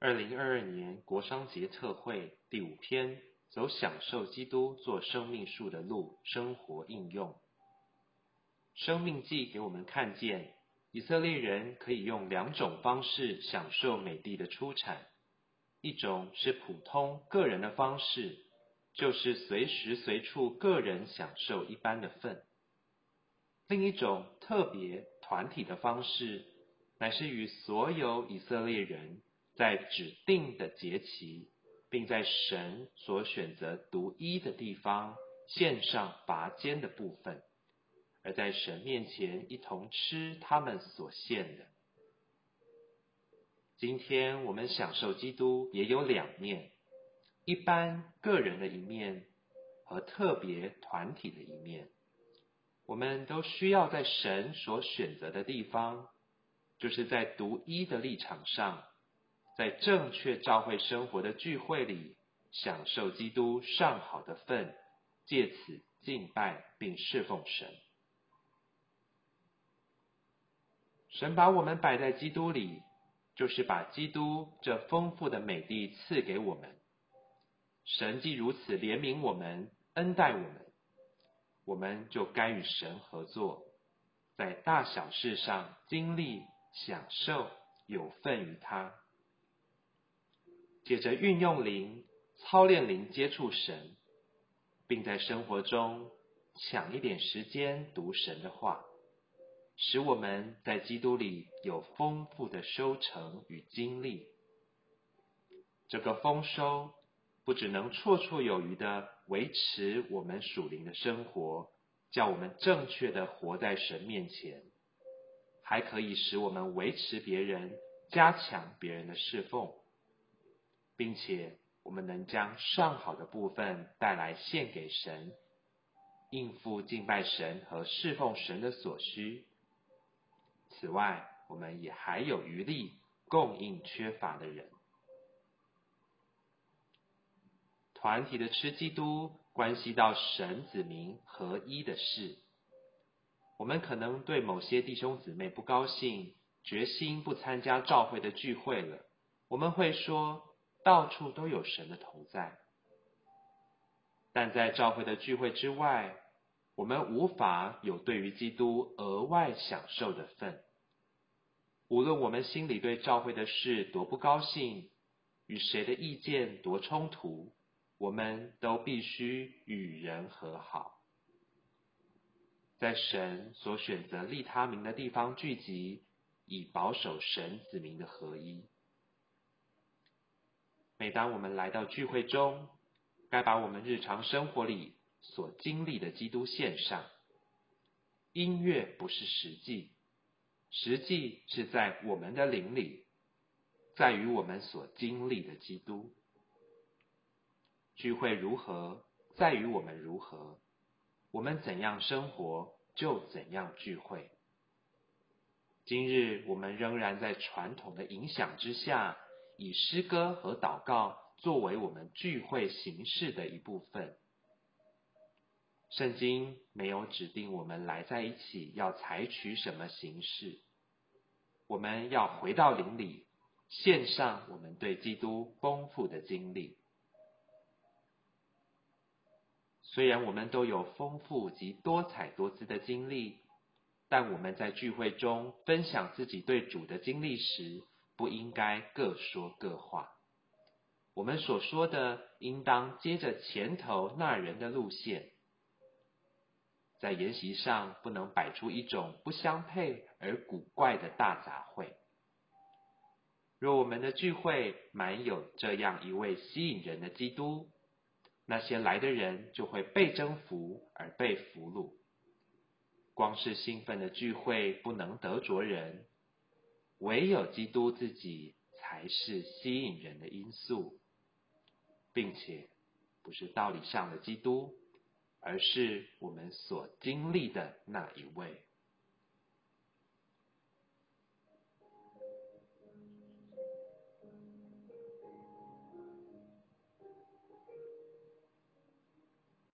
二零二二年国商节特会第五篇：走享受基督做生命树的路，生活应用。生命记给我们看见，以色列人可以用两种方式享受美地的出产：一种是普通个人的方式，就是随时随处个人享受一般的份；另一种特别团体的方式，乃是与所有以色列人。在指定的节期，并在神所选择独一的地方献上拔尖的部分，而在神面前一同吃他们所献的。今天我们享受基督也有两面：一般个人的一面和特别团体的一面。我们都需要在神所选择的地方，就是在独一的立场上。在正确教会生活的聚会里，享受基督上好的份，借此敬拜并侍奉神。神把我们摆在基督里，就是把基督这丰富的美地赐给我们。神既如此怜悯我们、恩待我们，我们就该与神合作，在大小事上经历、享受、有份于他。借着运用灵操练灵接触神，并在生活中抢一点时间读神的话，使我们在基督里有丰富的收成与经历。这个丰收不只能绰绰有余的维持我们属灵的生活，叫我们正确的活在神面前，还可以使我们维持别人、加强别人的侍奉。并且，我们能将上好的部分带来献给神，应付敬拜神和侍奉神的所需。此外，我们也还有余力供应缺乏的人。团体的吃基督，关系到神子民合一的事。我们可能对某些弟兄姊妹不高兴，决心不参加召会的聚会了。我们会说。到处都有神的同在，但在教会的聚会之外，我们无法有对于基督额外享受的份。无论我们心里对教会的事多不高兴，与谁的意见多冲突，我们都必须与人和好，在神所选择利他名的地方聚集，以保守神子民的合一。每当我们来到聚会中，该把我们日常生活里所经历的基督献上。音乐不是实际，实际是在我们的灵里，在于我们所经历的基督。聚会如何，在于我们如何；我们怎样生活，就怎样聚会。今日我们仍然在传统的影响之下。以诗歌和祷告作为我们聚会形式的一部分。圣经没有指定我们来在一起要采取什么形式。我们要回到灵里，献上我们对基督丰富的经历。虽然我们都有丰富及多彩多姿的经历，但我们在聚会中分享自己对主的经历时，不应该各说各话。我们所说的，应当接着前头那人的路线，在筵席上不能摆出一种不相配而古怪的大杂烩。若我们的聚会满有这样一位吸引人的基督，那些来的人就会被征服而被俘虏。光是兴奋的聚会不能得着人。唯有基督自己才是吸引人的因素，并且不是道理上的基督，而是我们所经历的那一位。